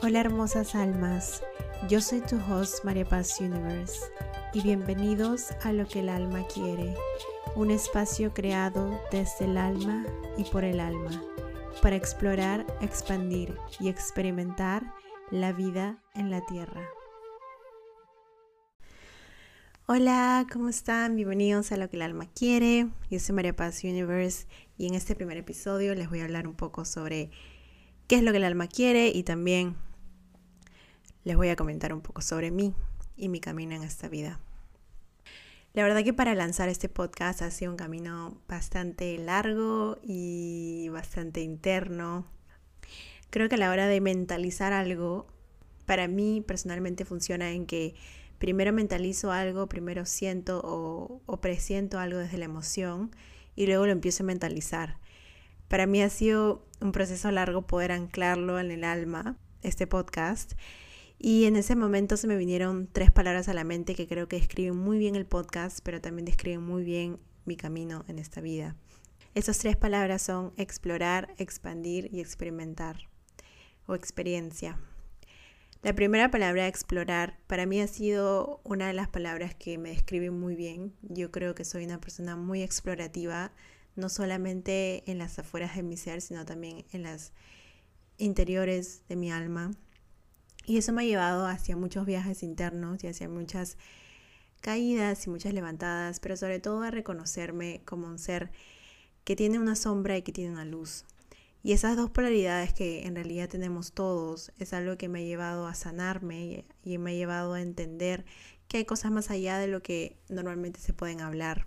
Hola hermosas almas, yo soy tu host María Paz Universe y bienvenidos a Lo que el alma quiere, un espacio creado desde el alma y por el alma, para explorar, expandir y experimentar la vida en la tierra. Hola, ¿cómo están? Bienvenidos a Lo que el alma quiere. Yo soy María Paz Universe y en este primer episodio les voy a hablar un poco sobre qué es lo que el alma quiere y también les voy a comentar un poco sobre mí y mi camino en esta vida. La verdad que para lanzar este podcast ha sido un camino bastante largo y bastante interno. Creo que a la hora de mentalizar algo, para mí personalmente funciona en que primero mentalizo algo, primero siento o, o presiento algo desde la emoción y luego lo empiezo a mentalizar. Para mí ha sido un proceso largo poder anclarlo en el alma, este podcast. Y en ese momento se me vinieron tres palabras a la mente que creo que describen muy bien el podcast, pero también describen muy bien mi camino en esta vida. Esas tres palabras son explorar, expandir y experimentar o experiencia. La primera palabra, explorar, para mí ha sido una de las palabras que me describen muy bien. Yo creo que soy una persona muy explorativa, no solamente en las afueras de mi ser, sino también en las interiores de mi alma. Y eso me ha llevado hacia muchos viajes internos y hacia muchas caídas y muchas levantadas, pero sobre todo a reconocerme como un ser que tiene una sombra y que tiene una luz. Y esas dos polaridades que en realidad tenemos todos es algo que me ha llevado a sanarme y me ha llevado a entender que hay cosas más allá de lo que normalmente se pueden hablar.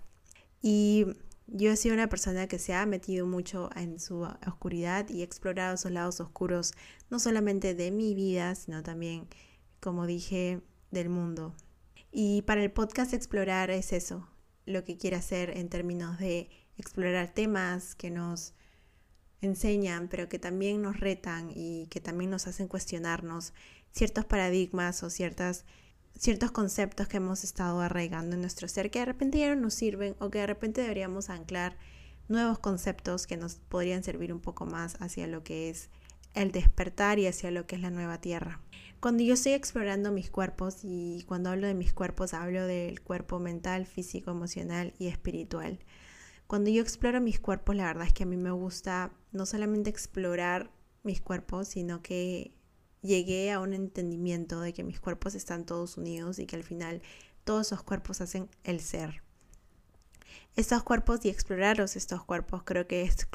Y yo he sido una persona que se ha metido mucho en su oscuridad y explorado esos lados oscuros, no solamente de mi vida, sino también, como dije, del mundo. Y para el podcast explorar es eso, lo que quiere hacer en términos de explorar temas que nos enseñan, pero que también nos retan y que también nos hacen cuestionarnos ciertos paradigmas o ciertas, ciertos conceptos que hemos estado arraigando en nuestro ser que de repente ya no nos sirven o que de repente deberíamos anclar nuevos conceptos que nos podrían servir un poco más hacia lo que es el despertar y hacia lo que es la nueva tierra. Cuando yo estoy explorando mis cuerpos y cuando hablo de mis cuerpos hablo del cuerpo mental, físico, emocional y espiritual. Cuando yo exploro mis cuerpos, la verdad es que a mí me gusta no solamente explorar mis cuerpos, sino que llegué a un entendimiento de que mis cuerpos están todos unidos y que al final todos esos cuerpos hacen el ser. Estos cuerpos y explorarlos estos cuerpos creo que es,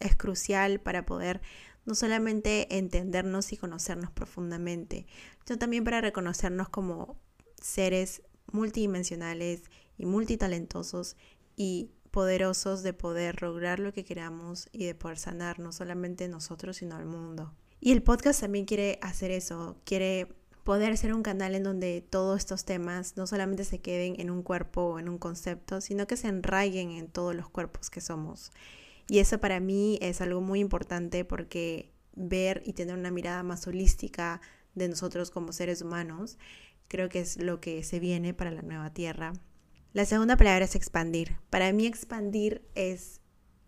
es crucial para poder no solamente entendernos y conocernos profundamente, sino también para reconocernos como seres multidimensionales y multitalentosos y poderosos de poder lograr lo que queramos y de poder sanar no solamente nosotros, sino al mundo. Y el podcast también quiere hacer eso, quiere poder ser un canal en donde todos estos temas no solamente se queden en un cuerpo o en un concepto, sino que se enraiguen en todos los cuerpos que somos. Y eso para mí es algo muy importante porque ver y tener una mirada más holística de nosotros como seres humanos, creo que es lo que se viene para la nueva tierra. La segunda palabra es expandir. Para mí expandir es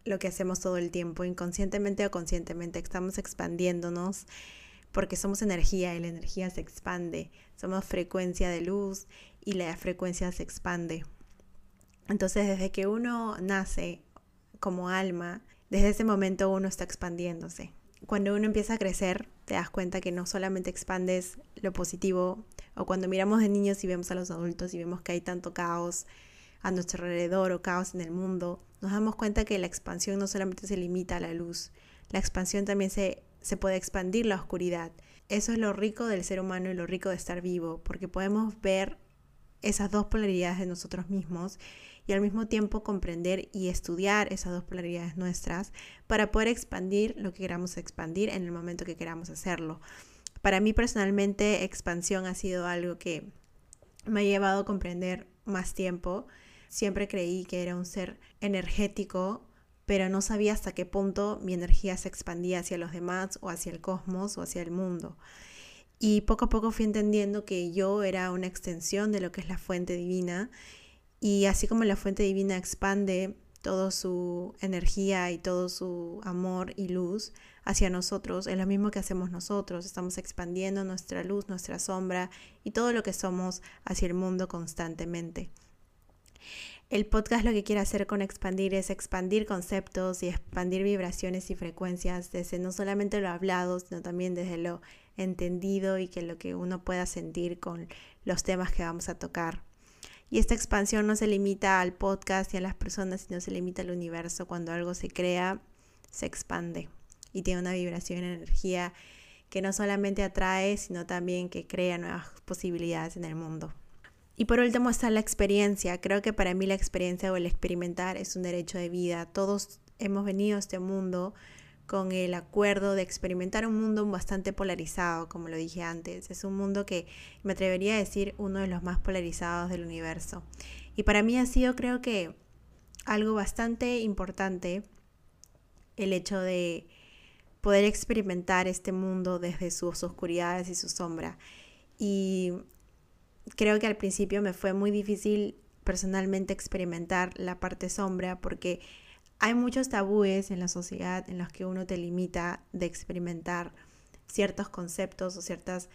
lo que hacemos todo el tiempo, inconscientemente o conscientemente. Estamos expandiéndonos porque somos energía y la energía se expande. Somos frecuencia de luz y la frecuencia se expande. Entonces desde que uno nace como alma, desde ese momento uno está expandiéndose. Cuando uno empieza a crecer, te das cuenta que no solamente expandes lo positivo, o cuando miramos de niños y vemos a los adultos y vemos que hay tanto caos a nuestro alrededor o caos en el mundo, nos damos cuenta que la expansión no solamente se limita a la luz, la expansión también se, se puede expandir la oscuridad. Eso es lo rico del ser humano y lo rico de estar vivo, porque podemos ver esas dos polaridades de nosotros mismos y al mismo tiempo comprender y estudiar esas dos polaridades nuestras para poder expandir lo que queramos expandir en el momento que queramos hacerlo. Para mí personalmente expansión ha sido algo que me ha llevado a comprender más tiempo. Siempre creí que era un ser energético, pero no sabía hasta qué punto mi energía se expandía hacia los demás o hacia el cosmos o hacia el mundo. Y poco a poco fui entendiendo que yo era una extensión de lo que es la fuente divina y así como la fuente divina expande toda su energía y todo su amor y luz hacia nosotros, es lo mismo que hacemos nosotros. Estamos expandiendo nuestra luz, nuestra sombra y todo lo que somos hacia el mundo constantemente. El podcast lo que quiere hacer con expandir es expandir conceptos y expandir vibraciones y frecuencias desde no solamente lo hablado, sino también desde lo entendido y que lo que uno pueda sentir con los temas que vamos a tocar. Y esta expansión no se limita al podcast y a las personas, sino se limita al universo. Cuando algo se crea, se expande y tiene una vibración y energía que no solamente atrae, sino también que crea nuevas posibilidades en el mundo. Y por último está la experiencia. Creo que para mí la experiencia o el experimentar es un derecho de vida. Todos hemos venido a este mundo con el acuerdo de experimentar un mundo bastante polarizado, como lo dije antes. Es un mundo que me atrevería a decir uno de los más polarizados del universo. Y para mí ha sido creo que algo bastante importante el hecho de poder experimentar este mundo desde sus oscuridades y su sombra. Y creo que al principio me fue muy difícil personalmente experimentar la parte sombra porque hay muchos tabúes en la sociedad en los que uno te limita de experimentar ciertos conceptos o ciertas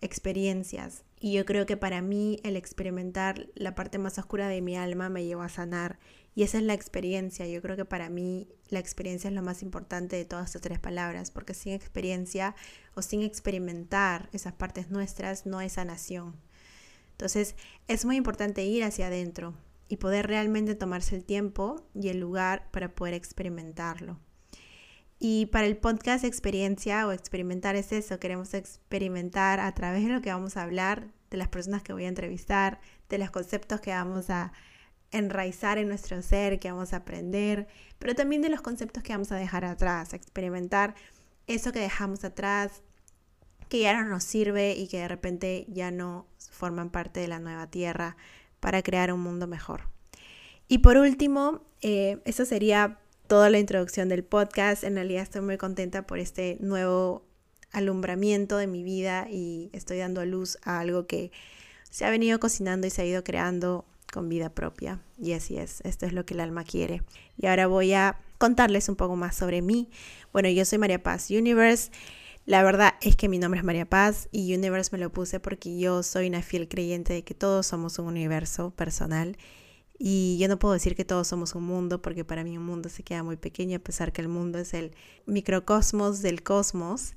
experiencias. Y yo creo que para mí el experimentar la parte más oscura de mi alma me llevó a sanar. Y esa es la experiencia. Yo creo que para mí la experiencia es lo más importante de todas estas tres palabras, porque sin experiencia o sin experimentar esas partes nuestras no hay sanación. Entonces es muy importante ir hacia adentro y poder realmente tomarse el tiempo y el lugar para poder experimentarlo. Y para el podcast experiencia o experimentar es eso, queremos experimentar a través de lo que vamos a hablar, de las personas que voy a entrevistar, de los conceptos que vamos a enraizar en nuestro ser, que vamos a aprender, pero también de los conceptos que vamos a dejar atrás, experimentar eso que dejamos atrás, que ya no nos sirve y que de repente ya no forman parte de la nueva tierra para crear un mundo mejor. Y por último, eh, eso sería toda la introducción del podcast. En realidad estoy muy contenta por este nuevo alumbramiento de mi vida y estoy dando luz a algo que se ha venido cocinando y se ha ido creando con vida propia. Y así es, esto es lo que el alma quiere. Y ahora voy a contarles un poco más sobre mí. Bueno, yo soy María Paz Universe. La verdad es que mi nombre es María Paz y Universe me lo puse porque yo soy una fiel creyente de que todos somos un universo personal y yo no puedo decir que todos somos un mundo porque para mí un mundo se queda muy pequeño a pesar que el mundo es el microcosmos del cosmos.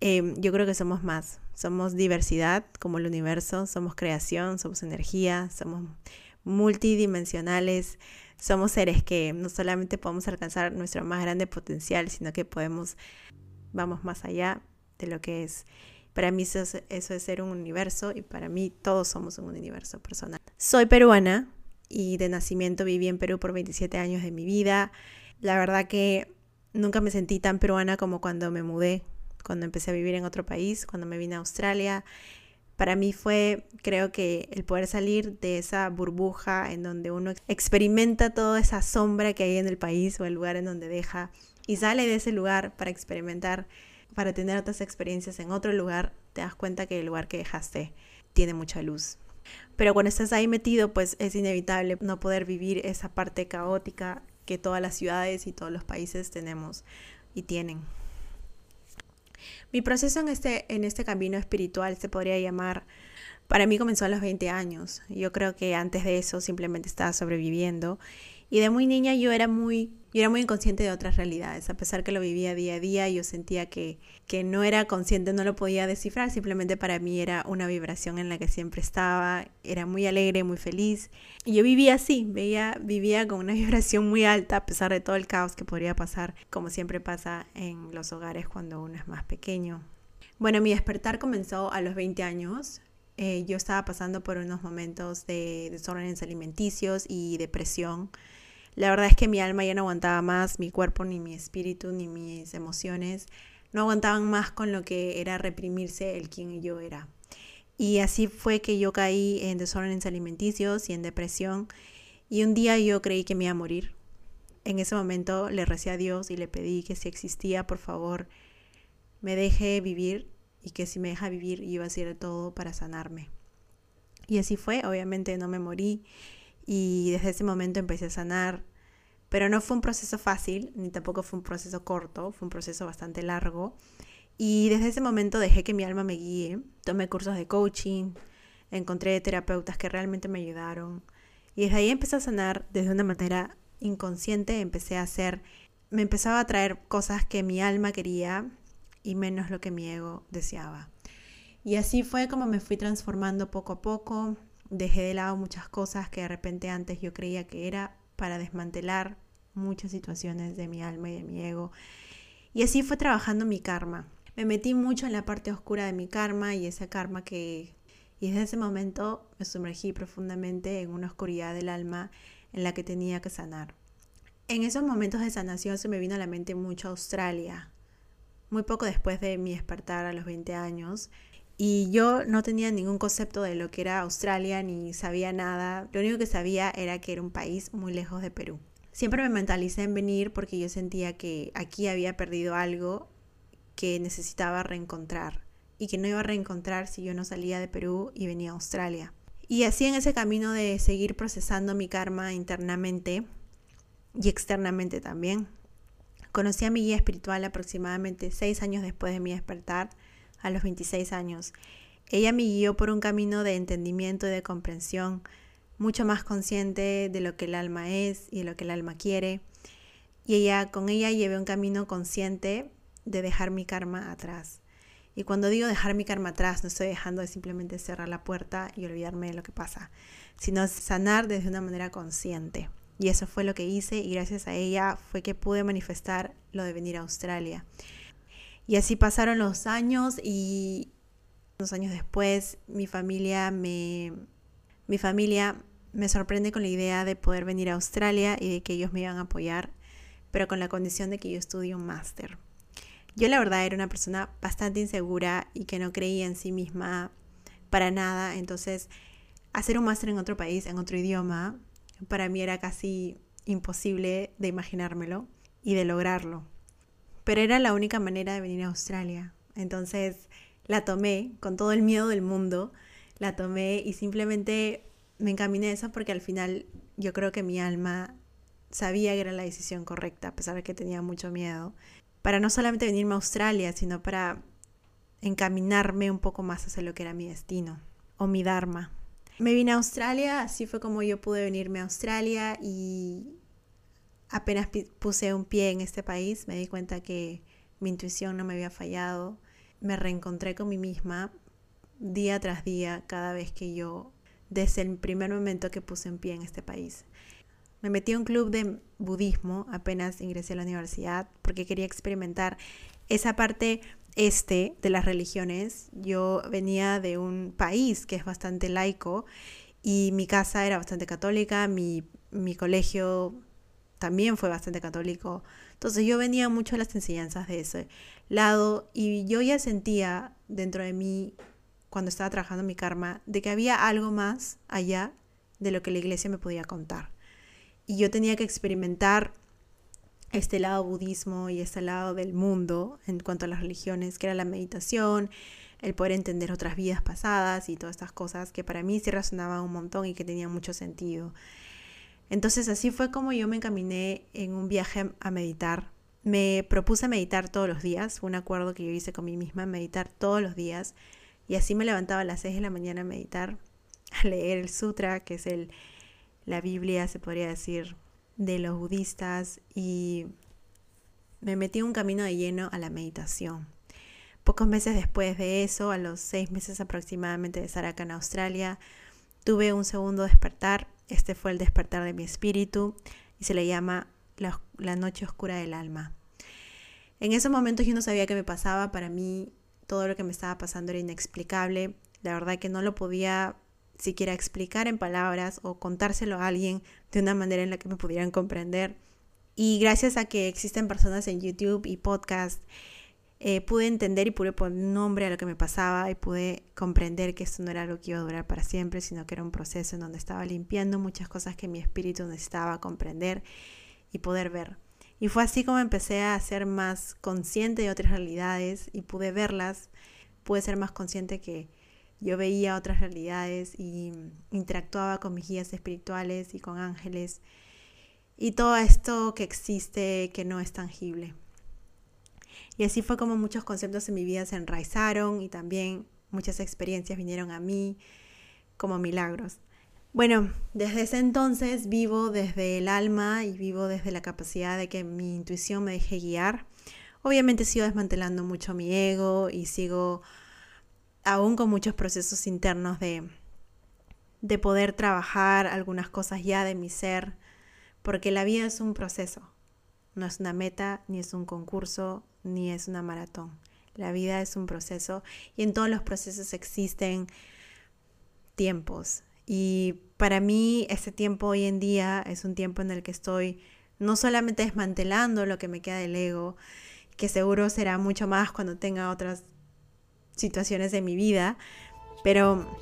Em, yo creo que somos más, somos diversidad como el universo, somos creación, somos energía, somos multidimensionales, somos seres que no solamente podemos alcanzar nuestro más grande potencial, sino que podemos vamos más allá de lo que es. Para mí eso es, ser un universo y para mí todos somos un universo personal. Soy peruana y de nacimiento viví en Perú por 27 años de mi vida. La verdad que nunca me sentí tan peruana como cuando me mudé, cuando empecé a vivir en otro país, cuando me vine a Australia. Para mí fue, creo que, el poder salir de esa burbuja en donde uno experimenta toda esa sombra que hay en el país o el lugar en donde deja y sale de ese lugar para experimentar, para tener otras experiencias en otro lugar, te das cuenta que el lugar que dejaste tiene mucha luz. Pero cuando estás ahí metido, pues es inevitable no poder vivir esa parte caótica que todas las ciudades y todos los países tenemos y tienen. Mi proceso en este, en este camino espiritual se podría llamar, para mí comenzó a los 20 años. Yo creo que antes de eso simplemente estaba sobreviviendo y de muy niña yo era muy, yo era muy inconsciente de otras realidades. A pesar que lo vivía día a día, yo sentía que, que no era consciente, no lo podía descifrar. Simplemente para mí era una vibración en la que siempre estaba. Era muy alegre, muy feliz. Y yo vivía así, veía, vivía con una vibración muy alta a pesar de todo el caos que podría pasar, como siempre pasa en los hogares cuando uno es más pequeño. Bueno, mi despertar comenzó a los 20 años. Eh, yo estaba pasando por unos momentos de desórdenes alimenticios y depresión. La verdad es que mi alma ya no aguantaba más, mi cuerpo, ni mi espíritu, ni mis emociones no aguantaban más con lo que era reprimirse el quien yo era. Y así fue que yo caí en desórdenes alimenticios y en depresión. Y un día yo creí que me iba a morir. En ese momento le recé a Dios y le pedí que si existía, por favor, me deje vivir y que si me deja vivir iba a hacer todo para sanarme. Y así fue, obviamente no me morí y desde ese momento empecé a sanar, pero no fue un proceso fácil, ni tampoco fue un proceso corto, fue un proceso bastante largo. Y desde ese momento dejé que mi alma me guíe, tomé cursos de coaching, encontré terapeutas que realmente me ayudaron. Y desde ahí empecé a sanar desde una manera inconsciente, empecé a hacer, me empezaba a traer cosas que mi alma quería y menos lo que mi ego deseaba. Y así fue como me fui transformando poco a poco, dejé de lado muchas cosas que de repente antes yo creía que era para desmantelar muchas situaciones de mi alma y de mi ego. Y así fue trabajando mi karma. Me metí mucho en la parte oscura de mi karma y ese karma que... Y desde ese momento me sumergí profundamente en una oscuridad del alma en la que tenía que sanar. En esos momentos de sanación se me vino a la mente mucho Australia, muy poco después de mi despertar a los 20 años. Y yo no tenía ningún concepto de lo que era Australia, ni sabía nada. Lo único que sabía era que era un país muy lejos de Perú. Siempre me mentalicé en venir porque yo sentía que aquí había perdido algo que necesitaba reencontrar y que no iba a reencontrar si yo no salía de Perú y venía a Australia. Y así en ese camino de seguir procesando mi karma internamente y externamente también, conocí a mi guía espiritual aproximadamente seis años después de mi despertar, a los 26 años. Ella me guió por un camino de entendimiento y de comprensión, mucho más consciente de lo que el alma es y de lo que el alma quiere. Y ella, con ella llevé un camino consciente de dejar mi karma atrás. Y cuando digo dejar mi karma atrás, no estoy dejando de simplemente cerrar la puerta y olvidarme de lo que pasa, sino sanar desde una manera consciente. Y eso fue lo que hice y gracias a ella fue que pude manifestar lo de venir a Australia. Y así pasaron los años y unos años después mi familia me, mi familia me sorprende con la idea de poder venir a Australia y de que ellos me iban a apoyar, pero con la condición de que yo estudie un máster. Yo la verdad era una persona bastante insegura y que no creía en sí misma para nada, entonces hacer un máster en otro país, en otro idioma, para mí era casi imposible de imaginármelo y de lograrlo. Pero era la única manera de venir a Australia. Entonces la tomé con todo el miedo del mundo, la tomé y simplemente me encaminé a eso porque al final yo creo que mi alma sabía que era la decisión correcta, a pesar de que tenía mucho miedo para no solamente venirme a Australia, sino para encaminarme un poco más hacia lo que era mi destino o mi Dharma. Me vine a Australia, así fue como yo pude venirme a Australia y apenas puse un pie en este país me di cuenta que mi intuición no me había fallado. Me reencontré con mí misma día tras día cada vez que yo, desde el primer momento que puse un pie en este país. Me metí a un club de budismo apenas ingresé a la universidad porque quería experimentar esa parte este de las religiones. Yo venía de un país que es bastante laico y mi casa era bastante católica, mi, mi colegio también fue bastante católico. Entonces yo venía mucho a las enseñanzas de ese lado y yo ya sentía dentro de mí, cuando estaba trabajando mi karma, de que había algo más allá de lo que la iglesia me podía contar y yo tenía que experimentar este lado budismo y este lado del mundo en cuanto a las religiones, que era la meditación, el poder entender otras vidas pasadas y todas estas cosas que para mí sí resonaban un montón y que tenían mucho sentido. Entonces así fue como yo me encaminé en un viaje a meditar. Me propuse meditar todos los días, un acuerdo que yo hice con mí misma, meditar todos los días. Y así me levantaba a las 6 de la mañana a meditar, a leer el sutra, que es el, la Biblia, se podría decir, de los budistas y me metí un camino de lleno a la meditación. Pocos meses después de eso, a los seis meses aproximadamente de estar acá Australia, tuve un segundo despertar. Este fue el despertar de mi espíritu y se le llama la, noche oscura del alma. En esos momentos yo no sabía qué me pasaba. Para mí todo lo que me estaba pasando era inexplicable. La verdad que no lo podía siquiera explicar en palabras o contárselo a alguien de una manera en la que me pudieran comprender. Y gracias a que existen personas en YouTube y podcast, eh, pude entender y pude poner nombre a lo que me pasaba y pude comprender que esto no era algo que iba a durar para siempre, sino que era un proceso en donde estaba limpiando muchas cosas que mi espíritu necesitaba comprender y poder ver. Y fue así como empecé a ser más consciente de otras realidades y pude verlas, pude ser más consciente que yo veía otras realidades y interactuaba con mis guías espirituales y con ángeles. y todo esto que existe que no es tangible. Y así fue como muchos conceptos en mi vida se enraizaron y también muchas experiencias vinieron a mí como milagros. Bueno, desde ese entonces vivo desde el alma y vivo desde la capacidad de que mi intuición me deje guiar. Obviamente sigo desmantelando mucho mi ego y sigo aún con muchos procesos internos de, de poder trabajar algunas cosas ya de mi ser, porque la vida es un proceso, no es una meta, ni es un concurso, ni es una maratón. La vida es un proceso y en todos los procesos existen tiempos. Y para mí ese tiempo hoy en día es un tiempo en el que estoy no solamente desmantelando lo que me queda del ego, que seguro será mucho más cuando tenga otras situaciones de mi vida, pero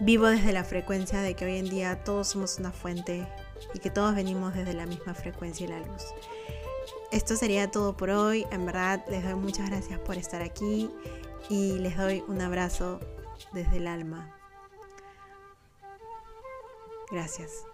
vivo desde la frecuencia de que hoy en día todos somos una fuente y que todos venimos desde la misma frecuencia y la luz. Esto sería todo por hoy. En verdad les doy muchas gracias por estar aquí y les doy un abrazo desde el alma. Gracias.